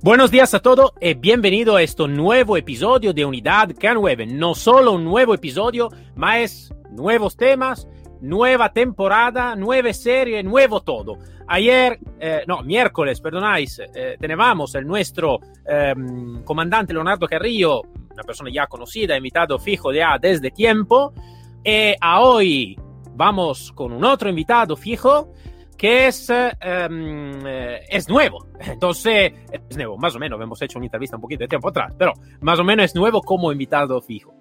Buenos días a todos y bienvenido a este nuevo episodio de Unidad K9. No solo un nuevo episodio, más nuevos temas, nueva temporada, nueva serie, nuevo todo. Ayer, eh, no, miércoles, perdonáis, eh, teníamos el nuestro eh, comandante Leonardo Carrillo, una persona ya conocida, invitado fijo ya desde tiempo, y a hoy vamos con un otro invitado fijo que es, um, es nuevo. Entonces, es nuevo, más o menos, hemos hecho una entrevista un poquito de tiempo atrás, pero más o menos es nuevo como invitado fijo.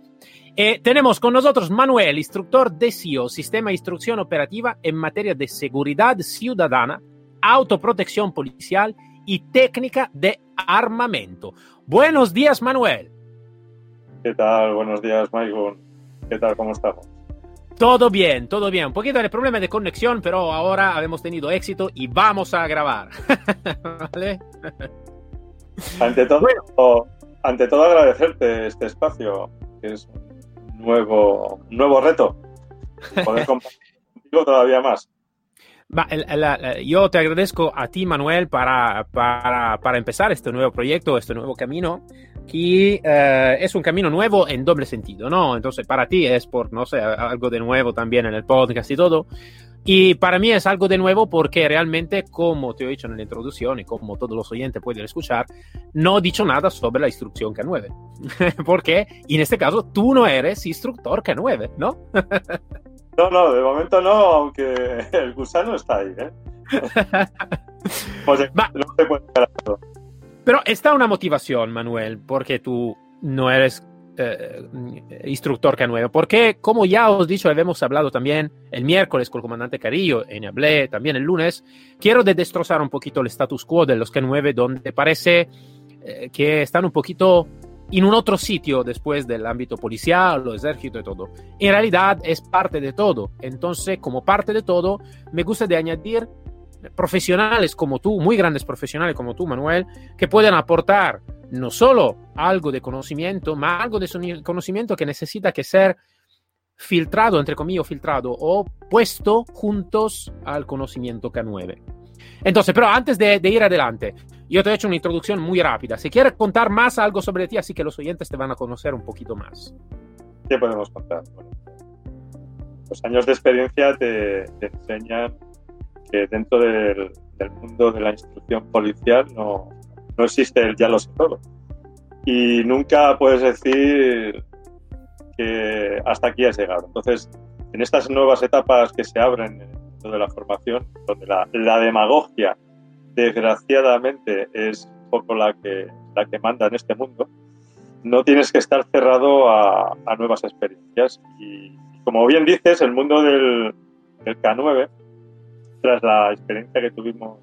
Eh, tenemos con nosotros Manuel, instructor de SIO, Sistema de Instrucción Operativa en materia de seguridad ciudadana, autoprotección policial y técnica de armamento. Buenos días, Manuel. ¿Qué tal? Buenos días, Michael. ¿Qué tal? ¿Cómo estamos? Todo bien, todo bien. Un poquito de problema de conexión, pero ahora hemos tenido éxito y vamos a grabar. ¿Vale? Ante todo, ante todo agradecerte este espacio, que es un nuevo, nuevo reto. Poder compartir contigo todavía más. Va, el, el, yo te agradezco a ti, Manuel, para, para, para, empezar este nuevo proyecto, este nuevo camino que eh, es un camino nuevo en doble sentido, ¿no? Entonces, para ti es por, no sé, algo de nuevo también en el podcast y todo. Y para mí es algo de nuevo porque realmente, como te he dicho en la introducción y como todos los oyentes pueden escuchar, no he dicho nada sobre la instrucción K9. porque en este caso tú no eres instructor K9, ¿no? no, no, de momento no, aunque el gusano está ahí, ¿eh? pues, no se puede. Pero está una motivación, Manuel, porque tú no eres eh, instructor K9, porque como ya os dicho, habíamos hablado también el miércoles con el comandante Carillo, y hablé también el lunes, quiero de destrozar un poquito el status quo de los K9, donde parece eh, que están un poquito en un otro sitio después del ámbito policial, o ejército y todo. En realidad es parte de todo. Entonces, como parte de todo, me gusta de añadir profesionales como tú, muy grandes profesionales como tú, Manuel, que pueden aportar no solo algo de conocimiento, más algo de conocimiento que necesita que ser filtrado, entre comillas, filtrado o puesto juntos al conocimiento K9. Entonces, pero antes de, ir adelante, yo te he hecho una introducción muy rápida. Si quieres contar más algo sobre ti, así que los oyentes te van a conocer un poquito más. ¿Qué podemos contar? Los años de experiencia te enseñan que dentro del, del, mundo de la instrucción policial no, no existe el ya lo sé todo. Y nunca puedes decir que hasta aquí has llegado. Entonces, en estas nuevas etapas que se abren dentro de la formación, donde la, la demagogia, desgraciadamente, es un poco la que, la que manda en este mundo, no tienes que estar cerrado a, a nuevas experiencias. Y como bien dices, el mundo del, del K9 tras la experiencia que tuvimos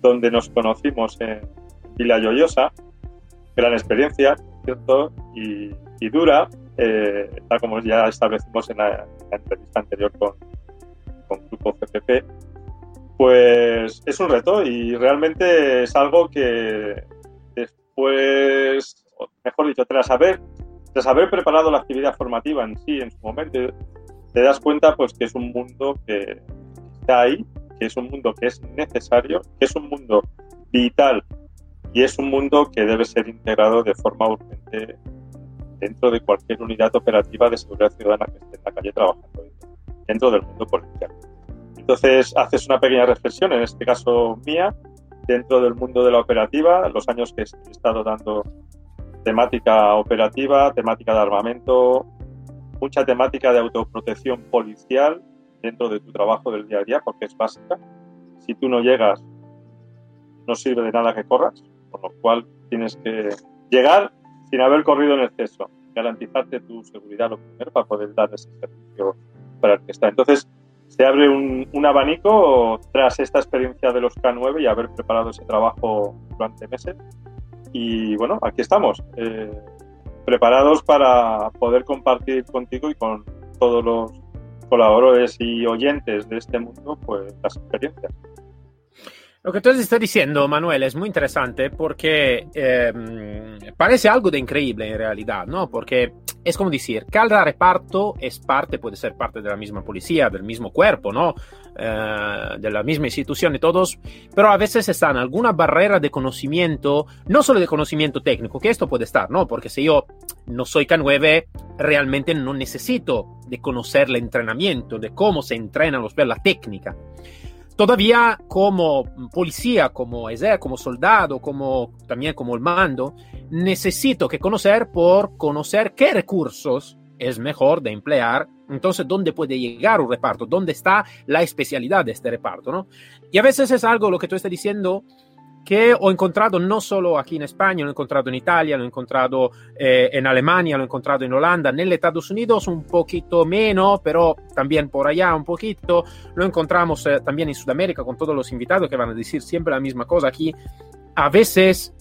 donde nos conocimos en Villa Lloyosa, gran experiencia, ¿cierto? Y, dura, eh, tal como ya establecimos en la, en la entrevista anterior con, con Grupo CPP, pues es un reto y realmente es algo que después, mejor dicho, tras haber, tras haber preparado la actividad formativa en sí, en su momento, te das cuenta pues que es un mundo que está ahí, que es un mundo que es necesario, que es un mundo vital y es un mundo que debe ser integrado de forma urgente dentro de cualquier unidad operativa de seguridad ciudadana que esté en la calle trabajando dentro del mundo policial. Entonces haces una pequeña reflexión, en este caso mía, dentro del mundo de la operativa, los años que he estado dando temática operativa, temática de armamento, mucha temática de autoprotección policial dentro de tu trabajo del día a día porque es básica. Si tú no llegas, no sirve de nada que corras, por lo cual tienes que llegar sin haber corrido en exceso, garantizarte tu seguridad lo primero para poder dar ese servicio para el que está. Entonces, se abre un, un abanico tras esta experiencia de los K9 y haber preparado ese trabajo durante meses Y bueno, aquí estamos, eh, preparados para poder compartir contigo y con todos los colaboradores y oyentes de este mundo, pues las experiencias. Lo que tú estás diciendo, Manuel, es muy interesante porque eh, parece algo de increíble en realidad, ¿no? Porque es como decir, cada reparto es parte, puede ser parte de la misma policía, del mismo cuerpo, ¿no? Eh, de la misma institución y todos, pero a veces están alguna barrera de conocimiento, no solo de conocimiento técnico, que esto puede estar, ¿no? Porque si yo no soy K9, realmente no necesito de conocer el entrenamiento, de cómo se entrenan los la técnica. Todavía como policía, como como soldado, como también como el mando, necesito que conocer por conocer qué recursos es mejor de emplear, entonces dónde puede llegar un reparto, dónde está la especialidad de este reparto, ¿no? Y a veces es algo lo que tú estás diciendo que ho encontrato no solo aquí en España, lo he encontrado en Italia, lo he encontrado eh, en Alemania, lo he encontrado en Holanda, en Estados Unidos un poquito menos, pero también por allá un poquito. Lo encontramos eh, también en Sudamérica con todos los invitados que van a decir siempre la misma cosa aquí. A veces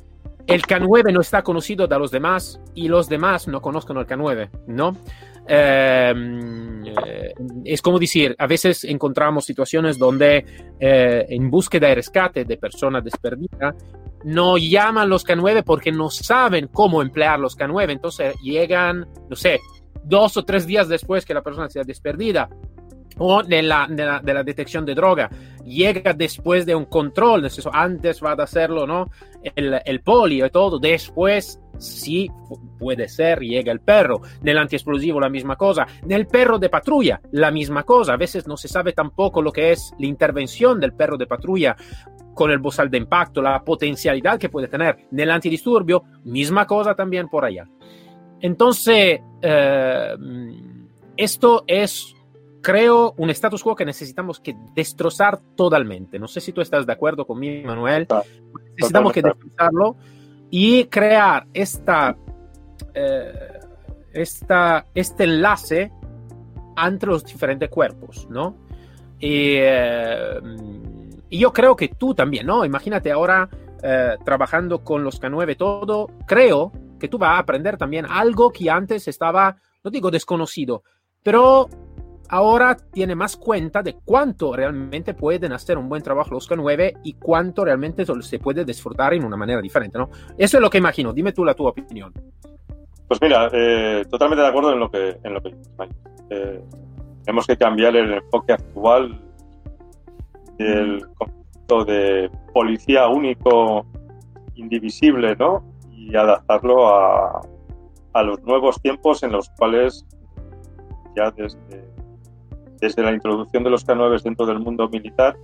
el K9 no está conocido de los demás y los demás no conozcan el K9, ¿no? Em, eh, es como decir, a veces encontramos situaciones donde eh, en búsqueda y rescate de personas desperdidas no llaman los K9 porque no saben cómo emplear los K9, entonces llegan, no sé, dos o tres días después que la persona sea desperdida o de la, de la, detección de droga. Llega después de un control, antes va a hacerlo ¿no? el, el polio y todo, después sí puede ser, llega el perro. Nel antiexplosivo la misma cosa. Nel perro de patrulla la misma cosa. A veces no se sabe tampoco lo que es la intervención del perro de patrulla con el bozal de impacto, la potencialidad que puede tener. Nel antidisturbio, misma cosa también por allá. Entonces, eh, esto es creo un status quo que necesitamos que destrozar totalmente. No sé si tú estás de acuerdo conmigo, Manuel. necesitamos que destrozarlo y crear esta, eh, esta, este enlace entre los diferentes cuerpos, ¿no? Y, eh, yo creo que tú también, ¿no? Imagínate ahora eh, trabajando con los K9 todo, creo que tú vas a aprender también algo que antes estaba, no digo desconocido, pero ahora tiene más cuenta de cuánto realmente pueden hacer un buen trabajo los K9 y cuánto realmente se puede disfrutar en una manera diferente, ¿no? Eso es lo que imagino. Dime tú la tu opinión. Pues mira, eh, totalmente de acuerdo en lo que, en que eh, tenemos que cambiar el enfoque actual del concepto de policía único, indivisible, ¿no? Y adaptarlo a los nuevos tiempos en los cuales ya desde desde la introducción de los K9 dentro del mundo militar,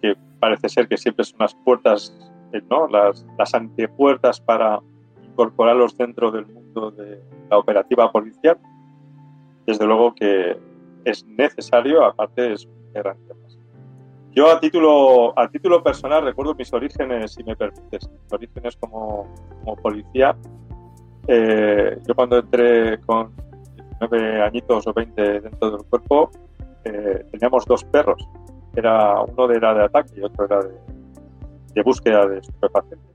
que parece ser que siempre son las puertas, eh, ¿no? las, las antepuertas para incorporarlos dentro del mundo de la operativa policial, desde luego que es necesario, aparte es un gran Yo a título, a título personal recuerdo mis orígenes, si me permites, mis orígenes como, como policía. Eh, yo cuando entré con nueve añitos o 20 dentro del cuerpo, eh, teníamos dos perros. Era, uno era de ataque y otro era de, búsqueda de estupefacientes.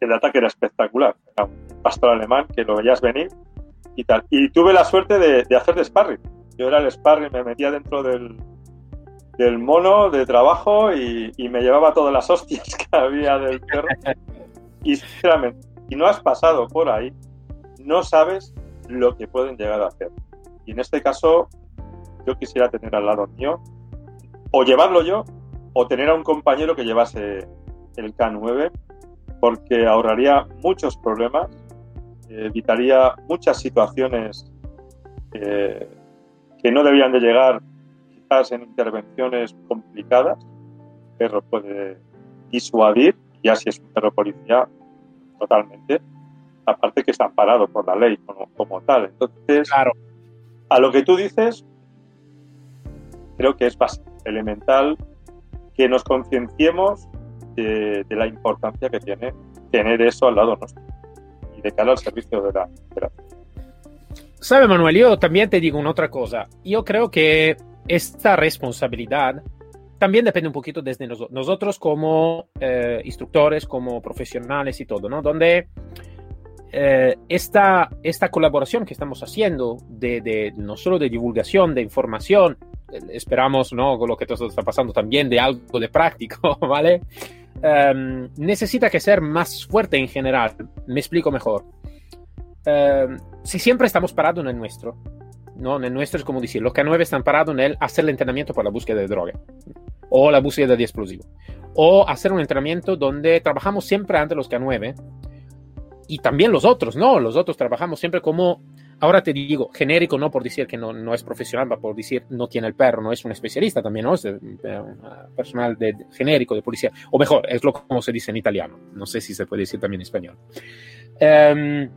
El ataque era espectacular. Era un pastor alemán que lo veías venir y tal. Y tuve la suerte de, hacer de sparring. Yo era el sparring, me metía dentro del, del mono de trabajo y, y, me llevaba todas las hostias que había del perro. Y sinceramente, si no has pasado por ahí, no sabes lo que pueden llegar a hacer. Y en este caso, yo quisiera tener al lado mío, o llevarlo yo, o tener a un compañero que llevase el K9, porque ahorraría muchos problemas, evitaría muchas situaciones eh, que no debían de llegar quizás en intervenciones complicadas. El perro puede disuadir, y así es un perro policía, totalmente aparte que está amparado por la ley como, tal. Entonces, claro. a lo que tú dices, creo que es básico, elemental que nos concienciemos de, la importancia que tiene tener eso al lado nuestro y de cara al servicio de la, de Sabe Manuel, yo también te digo una otra cosa. Yo creo que esta responsabilidad también depende un poquito desde nosotros, nosotros como eh, instructores, como profesionales y todo, ¿no? Donde eh, esta, esta colaboración que estamos haciendo, de, no solo de divulgación, de información, eh, esperamos, ¿no? Con lo que todo está pasando también, de algo de práctico, ¿vale? Um, necesita que ser más fuerte en general. Me explico mejor. Um, si siempre estamos parados en el nuestro, ¿no? En el nuestro es como decir, los K9 están parados en el hacer el entrenamiento para la búsqueda de droga o la búsqueda de explosivo. O hacer un entrenamiento donde trabajamos siempre ante los K9 y también los otros, ¿no? Los otros trabajamos siempre como, ahora te digo, genérico, no por decir que no, no es profesional, por decir no tiene el perro, no es un especialista también, ¿no? Es personal de, genérico de policía, o mejor, es lo como se dice en italiano, no sé si se puede decir también en español. Um,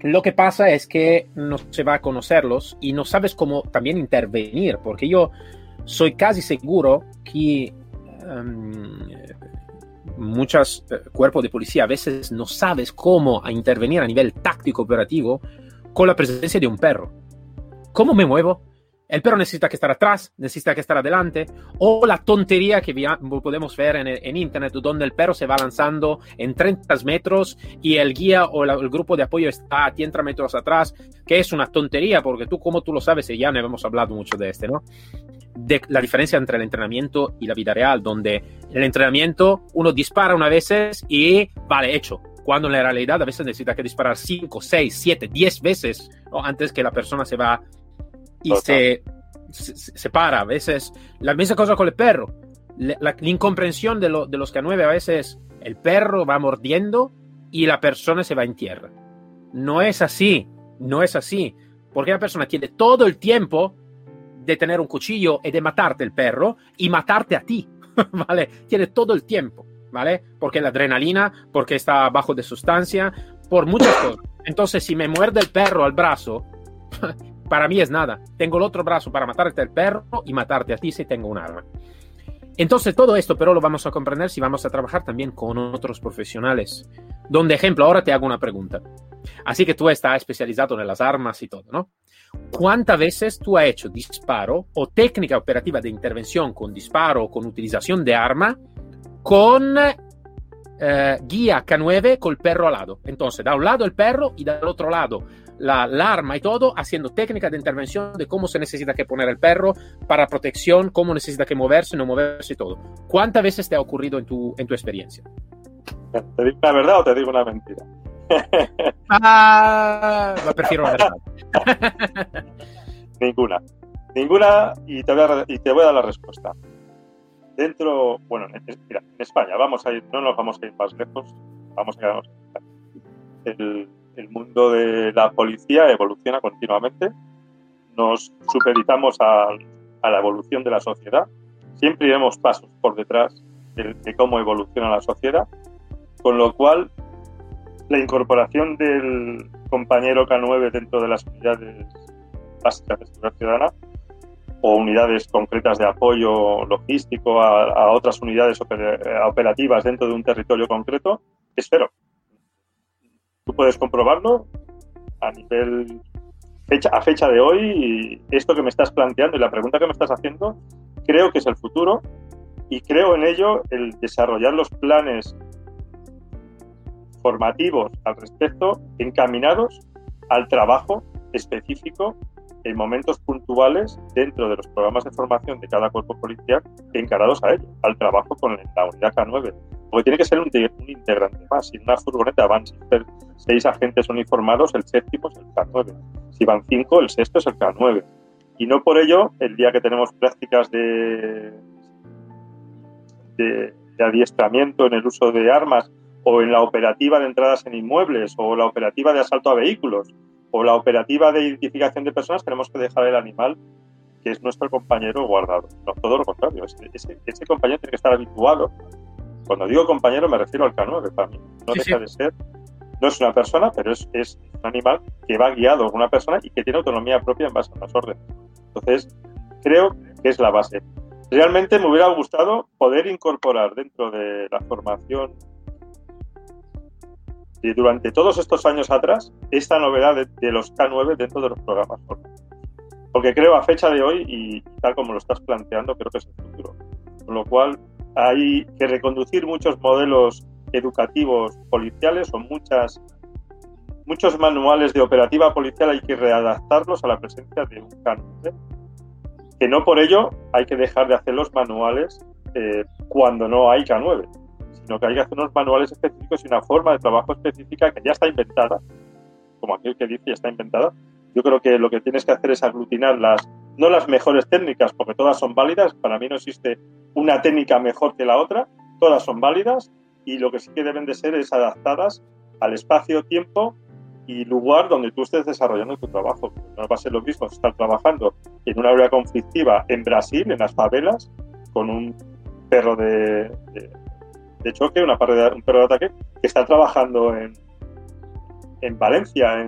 lo que pasa es que no se va a conocerlos y no sabes cómo también intervenir, porque yo soy casi seguro que um, muchos eh, cuerpos de policía a veces no sabes cómo intervenir a nivel táctico operativo con la presencia de un perro. ¿Cómo me muevo? El perro necesita que estar atrás, necesita que estar adelante, o la tontería que podemos ver en, en, internet, donde el perro se va lanzando en 30 metros y el guía o el grupo de apoyo está a 30 metros atrás, que es una tontería, porque tú, como tú lo sabes, y ya no hemos hablado mucho de este, ¿no? De la diferencia entre el entrenamiento y la vida real, donde en el entrenamiento uno dispara una veces y vale, hecho. Cuando en la realidad a veces necesita que disparar 5, 6, 7, 10 veces ¿no? antes que la persona se va y se, se, se, para. A veces la misma cosa con el perro. La, la, la incomprensión de, lo, de los K9 a veces el perro va mordiendo y la persona se va en tierra. No es así, no es así. Porque la persona tiene todo el tiempo de tener un cuchillo y de matarte el perro y matarte a ti, ¿vale? Tiene todo el tiempo, ¿vale? Porque la adrenalina, porque está bajo de sustancia, por muchas cosas. Entonces, si me muerde el perro al brazo, para mí es nada. Tengo el otro brazo para matarte al perro y matarte a ti si tengo un arma. Entonces, todo esto, pero lo vamos a comprender si vamos a trabajar también con otros profesionales. Donde, ejemplo, ahora te hago una pregunta. Así que tú estás especializado en las armas y todo, ¿no? ¿Cuántas veces tú has hecho disparo o técnica operativa de intervención con disparo o con utilización de arma con eh, guía K9 con el perro al lado? Entonces, da un lado el perro y del otro lado la, la, arma y todo, haciendo técnicas de intervención de cómo se necesita que poner el perro para protección, cómo necesita que moverse, no moverse y todo. ¿Cuántas veces te ha ocurrido en tu, en tu experiencia? ¿Te digo una verdad o te digo una mentira? Ah, prefiero la. Ninguna. Ninguna y te, voy a, y te voy a dar la respuesta. Dentro, bueno, en, mira, en España, vamos a ir, no nos vamos a ir más lejos, vamos a quedarnos el, el mundo de la policía evoluciona continuamente. Nos supervisamos a, a, la evolución de la sociedad. Siempre iremos pasos por detrás de, de, cómo evoluciona la sociedad. Con lo cual, la incorporación del compañero K9 dentro de las unidades básicas de seguridad ciudadana o unidades concretas de apoyo logístico a, otras unidades operativas dentro de un territorio concreto, espero. Tú puedes comprobarlo a nivel fecha, a fecha de hoy y esto que me estás planteando y la pregunta que me estás haciendo, creo que es el futuro y creo en ello el desarrollar los planes formativos al respecto encaminados al trabajo específico en momentos puntuales dentro de los programas de formación de cada cuerpo policial encarados a ello, al trabajo con la unidad K9. Porque tiene que ser un, integrante más. Si en una furgoneta van seis agentes uniformados, el séptimo es el K9. Si van cinco, el sexto es el K9. Y no por ello, el día que tenemos prácticas de, de adiestramiento en el uso de armas o en la operativa de entradas en inmuebles o la operativa de asalto a vehículos o la operativa de identificación de personas, tenemos que dejar el animal que es nuestro compañero guardado. No, todo lo contrario, ese, ese, ese, compañero tiene que estar habituado. Cuando digo compañero me refiero al K9 para mí. No sí, deja sí. de ser, no es una persona, pero es, es, un animal que va guiado por una persona y que tiene autonomía propia en base a las órdenes. Entonces, creo que es la base. Realmente me hubiera gustado poder incorporar dentro de la formación durante todos estos años atrás esta novedad de, de, los K9 dentro de los programas. Porque creo a fecha de hoy y tal como lo estás planteando, creo que es el futuro. con lo cual hay que reconducir muchos modelos educativos policiales o muchas muchos manuales de operativa policial hay que readaptarlos a la presencia de un K9 que no por ello hay que dejar de hacer los manuales eh, cuando no hay K9 sino que hay que hacer unos manuales específicos y una forma de trabajo específica que ya está inventada como aquel que dice ya está inventada yo creo que lo que tienes que hacer es aglutinar las no las mejores técnicas, porque todas son válidas, para mí no existe una técnica mejor que la otra, todas son válidas y lo que sí que deben de ser es adaptadas al espacio, tiempo y lugar donde tú estés desarrollando tu trabajo. No va a ser lo mismo estar trabajando en una área conflictiva en Brasil, en las favelas, con un perro de, de, choque, una un perro de ataque, que está trabajando en, en Valencia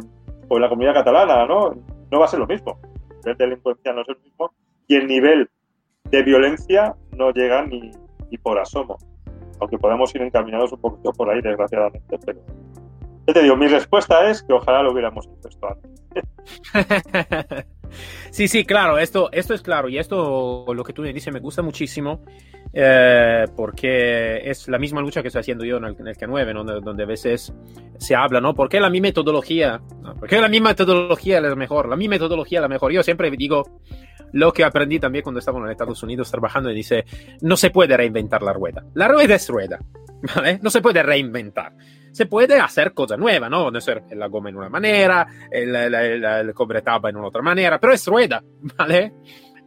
o en la comunidad catalana, ¿no? No va a ser lo mismo nivel de delincuencia no es el mismo y el nivel de violencia no llega ni, por asomo. Aunque podemos ir encaminados un poquito por ahí, desgraciadamente, pero yo te digo, mi respuesta es que ojalá lo hubiéramos hecho antes. sí, sí, claro, esto, esto es claro y esto, lo que tú me dices, me gusta muchísimo eh, porque es la misma lucha que estoy haciendo yo en el, K9, donde, a veces se habla, ¿no? ¿Por qué la mi metodología? ¿Por qué la mi metodología es la mejor? La mi metodología la mejor. Yo siempre digo lo que aprendí también cuando estaba en Estados Unidos trabajando y dice, no se puede reinventar la rueda. La rueda es rueda, ¿vale? No se puede reinventar se puede hacer cosas nuevas, ¿no? No ser la goma en una manera, el, el, el cobre tapa en otra manera, pero es rueda, ¿vale?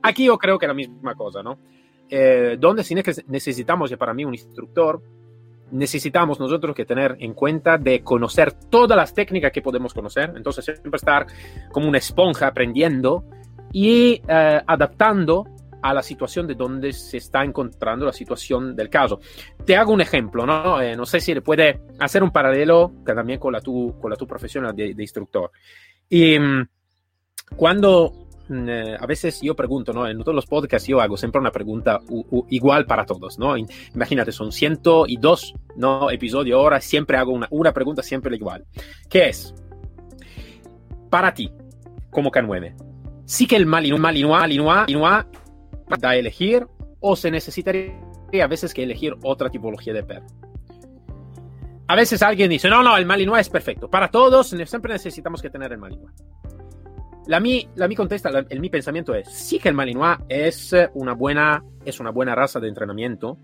Aquí yo creo que es la misma cosa, ¿no? Eh, donde sí necesitamos, y para mí un instructor, necesitamos nosotros que tener en cuenta de conocer todas las técnicas que podemos conocer, entonces siempre estar como una esponja aprendiendo y eh, adaptando a la situación de donde se está encontrando la situación del caso. Te hago un ejemplo, ¿no? Eh, no sé si le puede hacer un paralelo también con la tu, con la tu profesión de, instructor. Y mm, cuando Mm, eh, a veces yo pregunto, ¿no? En todos los podcasts yo hago siempre una pregunta igual para todos, ¿no? Imagínate, son 102 ¿no? episodios ahora, siempre hago una, una pregunta siempre igual. ¿Qué es? Para ti, como K9, ¿sí que el Malinois, Malinois, Malinois, Malinois da elegir o se necesitaría a veces que elegir otra tipología de perro? A veces alguien dice, no, no, el Malinois es perfecto. Para todos siempre necesitamos que tener el Malinois. La mi, la mi contesta, el mi pensamiento es, sí que el Malinois es una, buena, es una buena raza de entrenamiento.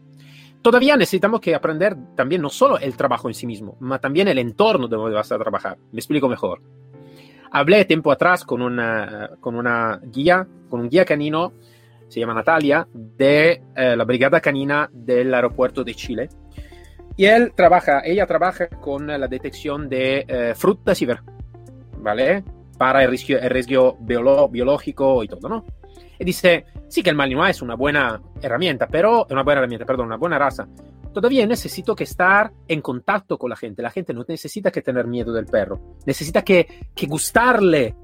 Todavía necesitamos que aprender también no solo el trabajo en sí mismo, sino también el entorno donde vas a trabajar. Me explico mejor. Hablé tiempo atrás con una, con una guía, con un guía canino, se llama Natalia, de eh, la Brigada Canina del Aeropuerto de Chile. Y él trabaja, ella trabaja con la detección de eh, frutas y ver, ¿vale? para el riesgo, el riesgo biológico y todo, ¿no? Y dice, sí que el Malinois es una buena herramienta, pero, una buena herramienta, perdón, una buena raza. Todavía necesito que estar en contacto con la gente. La gente no necesita que tener miedo del perro. Necesita que, que gustarle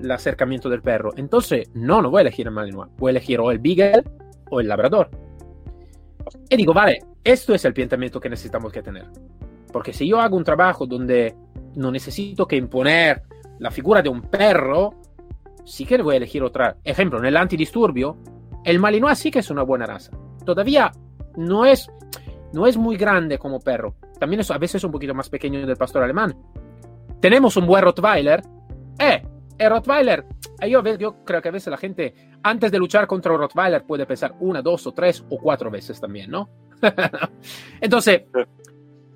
el acercamiento del perro. Entonces, no, no voy a elegir el Malinois. Voy a elegir o el Beagle o el Labrador. Y digo, vale, esto es el pensamiento que necesitamos que tener. Porque si yo hago un trabajo donde no necesito que imponer la figura de un perro, sí que voy a elegir otra. Ejemplo, en el antidisturbio, el Malinois sí que es una buena raza. Todavía no es, no es muy grande como perro. También es a veces un poquito más pequeño del pastor alemán. Tenemos un buen Rottweiler. Eh, el Rottweiler, eh, yo, yo creo que a veces la gente, antes de luchar contra un Rottweiler, puede pensar una, dos o tres o cuatro veces también, ¿no? Entonces,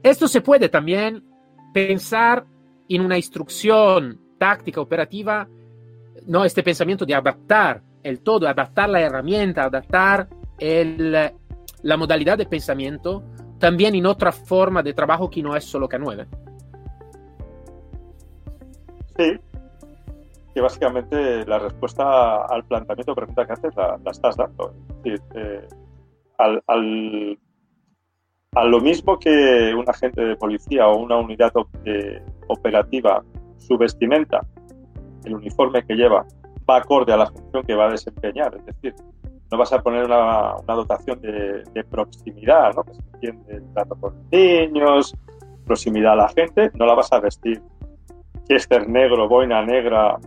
esto se puede también pensar en una instrucción táctica operativa, no este pensamiento de adaptar el todo, adaptar la herramienta, adaptar el, la modalidad de pensamiento también en otra forma de trabajo que no es solo K9. Sí, que básicamente la respuesta al planteamiento, pregunta que haces, la, estás dando. Eh, al, al, a lo mismo que un agente de policía o una unidad eh, operativa su vestimenta, el uniforme que lleva, va acorde a la función que va a desempeñar. Es decir, no vas a poner una, dotación de, proximidad, ¿no? que se entiende el trato con niños, proximidad a la gente, no la vas a vestir. Chester negro, boina negra,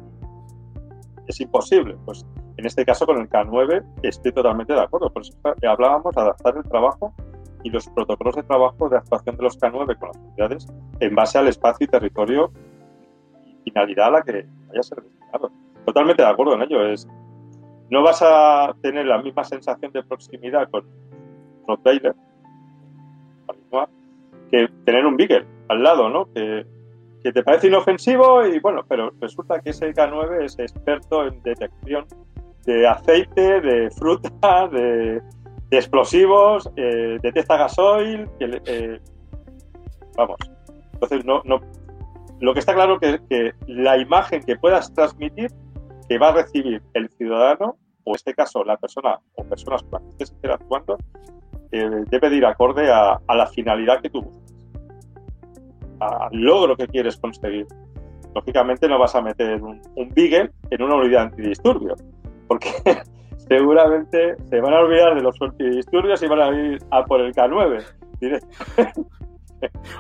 es imposible. Pues En este caso, con el K9, estoy totalmente de acuerdo. Por eso hablábamos de adaptar el trabajo y los protocolos de trabajo de actuación de los K9 con las unidades en base al espacio y territorio y finalidad a la que vaya a ser destinado. Totalmente de acuerdo en ello. Es, no vas a tener la misma sensación de proximidad con Rottweiler que tener un Beagle al lado, ¿no? Que, que te parece inofensivo y bueno, pero resulta que ese K9 es experto en detección de aceite, de fruta, de, explosivos, eh, detecta gasoil, que, eh, vamos. Entonces, no, no, lo que está claro es que, la imagen que puedas transmitir que va a recibir el ciudadano, o en este caso la persona o personas con las que estés interactuando, eh, debe de ir acorde a, la finalidad que tú buscas, al logro que quieres conseguir. Lógicamente no vas a meter un, un Beagle en una unidad antidisturbios, porque seguramente se van a olvidar de los antidisturbios y van a ir a por el K9.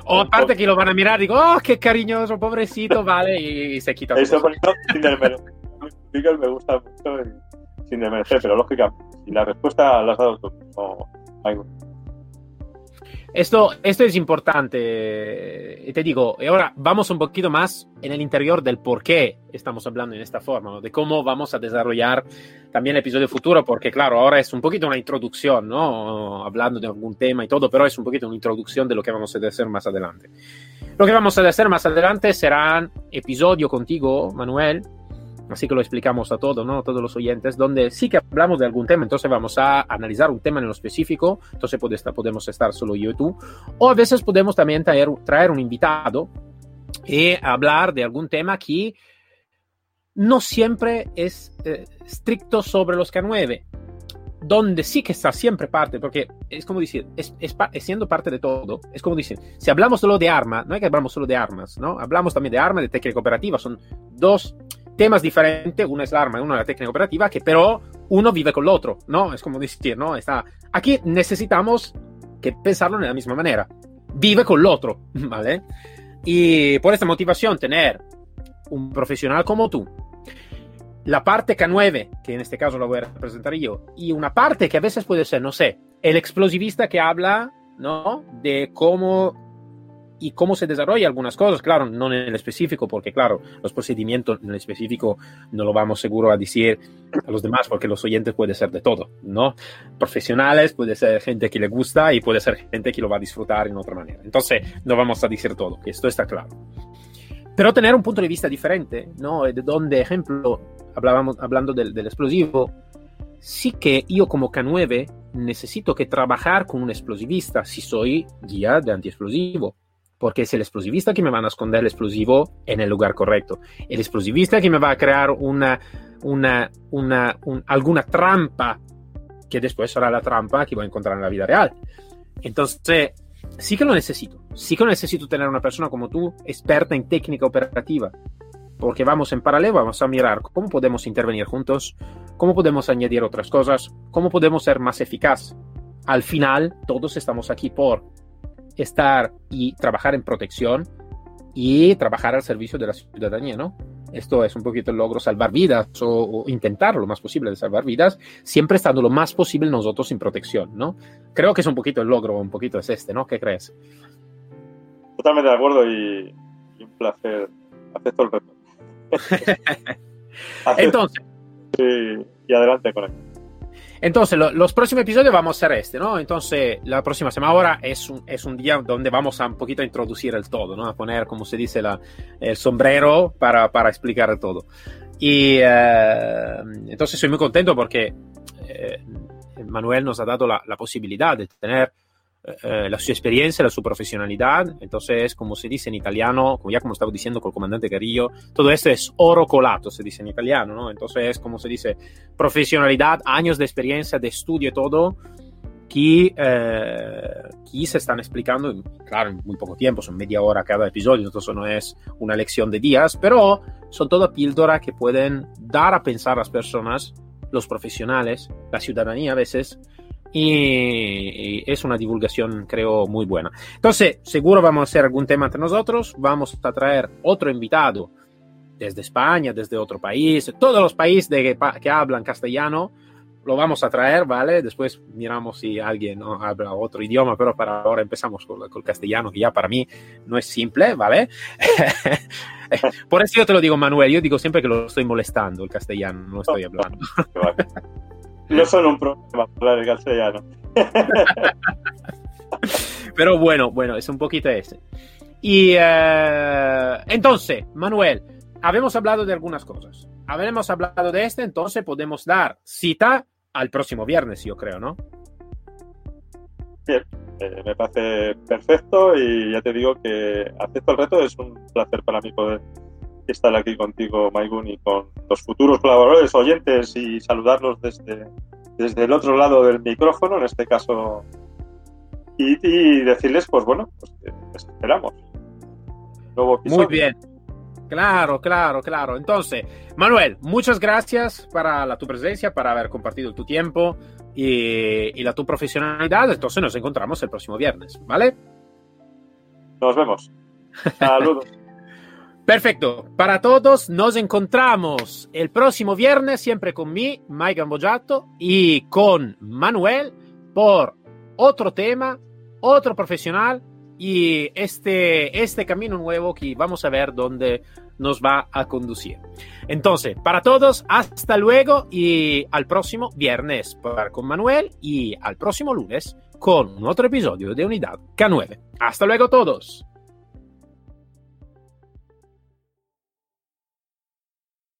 O aparte que lo van a mirar, digo, oh, qué cariñoso, pobrecito, vale, y, se quita. Eso por eso, sin desmerecer. me gusta mucho y, sin desmerecer, pero lógicamente, si la respuesta la has dado tú, no hay esto, esto es importante, te digo, y ahora vamos un poquito más en el interior del por qué estamos hablando en esta forma, de cómo vamos a desarrollar también el episodio futuro, porque claro, ahora es un poquito una introducción, ¿no? Hablando de algún tema y todo, pero es un poquito una introducción de lo que vamos a hacer más adelante. Lo que vamos a hacer más adelante serán episodio contigo, Manuel, así que lo explicamos a todos, ¿no? todos los oyentes, donde sí que hablamos de algún tema, entonces vamos a analizar un tema en lo específico, entonces podemos estar solo yo y tú, o a veces podemos también traer, traer un invitado y hablar de algún tema que no siempre es eh, estricto sobre los K9, donde sí que está siempre parte, porque es como decir, es, es, siendo parte de todo, es como decir, si hablamos solo de armas, no es que hablamos solo de armas, ¿no? Hablamos también de armas, de técnica operativa, son dos temas diferentes, uno es el arma y uno es la técnica operativa, que pero uno vive con el otro, ¿no? Es como decir, ¿no? Está, aquí necesitamos que pensarlo de la misma manera. Vive con el otro, ¿vale? Y por esta motivación, tener un profesional como tú, la parte K9, que en este caso lo voy a representar yo, y una parte que a veces puede ser, no sé, el explosivista que habla, ¿no? De cómo y cómo se desarrolla algunas cosas, claro, no en el específico, porque claro, los procedimientos en el específico no lo vamos seguro a decir a los demás, porque los oyentes puede ser de todo, ¿no? Profesionales, puede ser gente que le gusta y puede ser gente que lo va a disfrutar en otra manera. Entonces, no vamos a decir todo, que esto está claro. Pero tener un punto de vista diferente, ¿no? De donde, ejemplo, hablábamos, hablando del, del explosivo, sí que yo como K9 necesito que trabajar con un explosivista si soy guía de antiexplosivo porque es el explosivista que me va a esconder el explosivo en el lugar correcto. El explosivista que me va a crear una, una, una, alguna trampa que después será la trampa que voy a encontrar en la vida real. Entonces, sí que lo necesito. Sí que necesito tener una persona como tú, experta en técnica operativa. Porque vamos en paralelo, vamos a mirar cómo podemos intervenir juntos, cómo podemos añadir otras cosas, cómo podemos ser más eficaz. Al final, todos estamos aquí por estar y trabajar en protección y trabajar al servicio de la ciudadanía, ¿no? Esto es un poquito el logro salvar vidas o, intentar lo más posible de salvar vidas, siempre estando lo más posible nosotros en protección, ¿no? Creo que es un poquito el logro, un poquito es este, ¿no? ¿Qué crees? Totalmente de acuerdo y, un placer. Acepto el reto. Entonces. y adelante con. Entonces, los próximos episodios vamos a ser este, ¿no? Entonces, la próxima semana ahora es un, es un día donde vamos a un poquito a introducir el todo, ¿no? A poner, como se dice, la, el sombrero para, para explicar todo. Y eh, entonces soy muy contento porque eh, Manuel nos ha dado la, la posibilidad de tener eh, la su experiencia, la su profesionalidad. Entonces, como se dice en italiano, como ya como estaba diciendo con el comandante Carillo, todo esto es oro colato, se dice en italiano, ¿no? Entonces, como se dice, profesionalidad, años de experiencia, de estudio y todo, que, eh, se están explicando, claro, en muy poco tiempo, son media hora cada episodio, entonces no es una lección de días, pero son todas píldoras que pueden dar a pensar a las personas, los profesionales, la ciudadanía a veces, y, es una divulgación creo muy buena. Entonces, seguro vamos a hacer algún tema entre nosotros, vamos a traer otro invitado desde España, desde otro país, todos los países de, que hablan castellano, lo vamos a traer, ¿vale? Después miramos si alguien ¿no? habla otro idioma, pero para ahora empezamos con, con, el castellano, que ya para mí no es simple, ¿vale? Por eso yo te lo digo, Manuel, yo digo siempre que lo estoy molestando el castellano, no estoy hablando. No son un problema hablar el castellano. Pero bueno, bueno, es un poquito ese. Y eh, entonces, Manuel, habemos hablado de algunas cosas. Habemos hablado de este, entonces podemos dar cita al próximo viernes, yo creo, ¿no? Bien, eh, me parece perfecto y ya te digo que acepto el reto. Es un placer para mí poder estar aquí contigo, Maigun, y con los futuros colaboradores, oyentes y saludarlos desde, desde el otro lado del micrófono, en este caso, y, y decirles, pues bueno, pues esperamos. Nuevo Muy bien. Claro, claro, claro. Entonces, Manuel, muchas gracias para la, tu presencia, para haber compartido tu tiempo y, y la tu profesionalidad. Entonces nos encontramos el próximo viernes, ¿vale? Nos vemos. Saludos. Perfecto. Para todos, nos encontramos el próximo viernes, siempre con mí, Mike Gambojato, y con Manuel por otro tema, otro profesional y este, este camino nuevo que vamos a ver dónde nos va a conducir. Entonces, para todos, hasta luego y al próximo viernes con Manuel y al próximo lunes con otro episodio de Unidad K9. Hasta luego todos.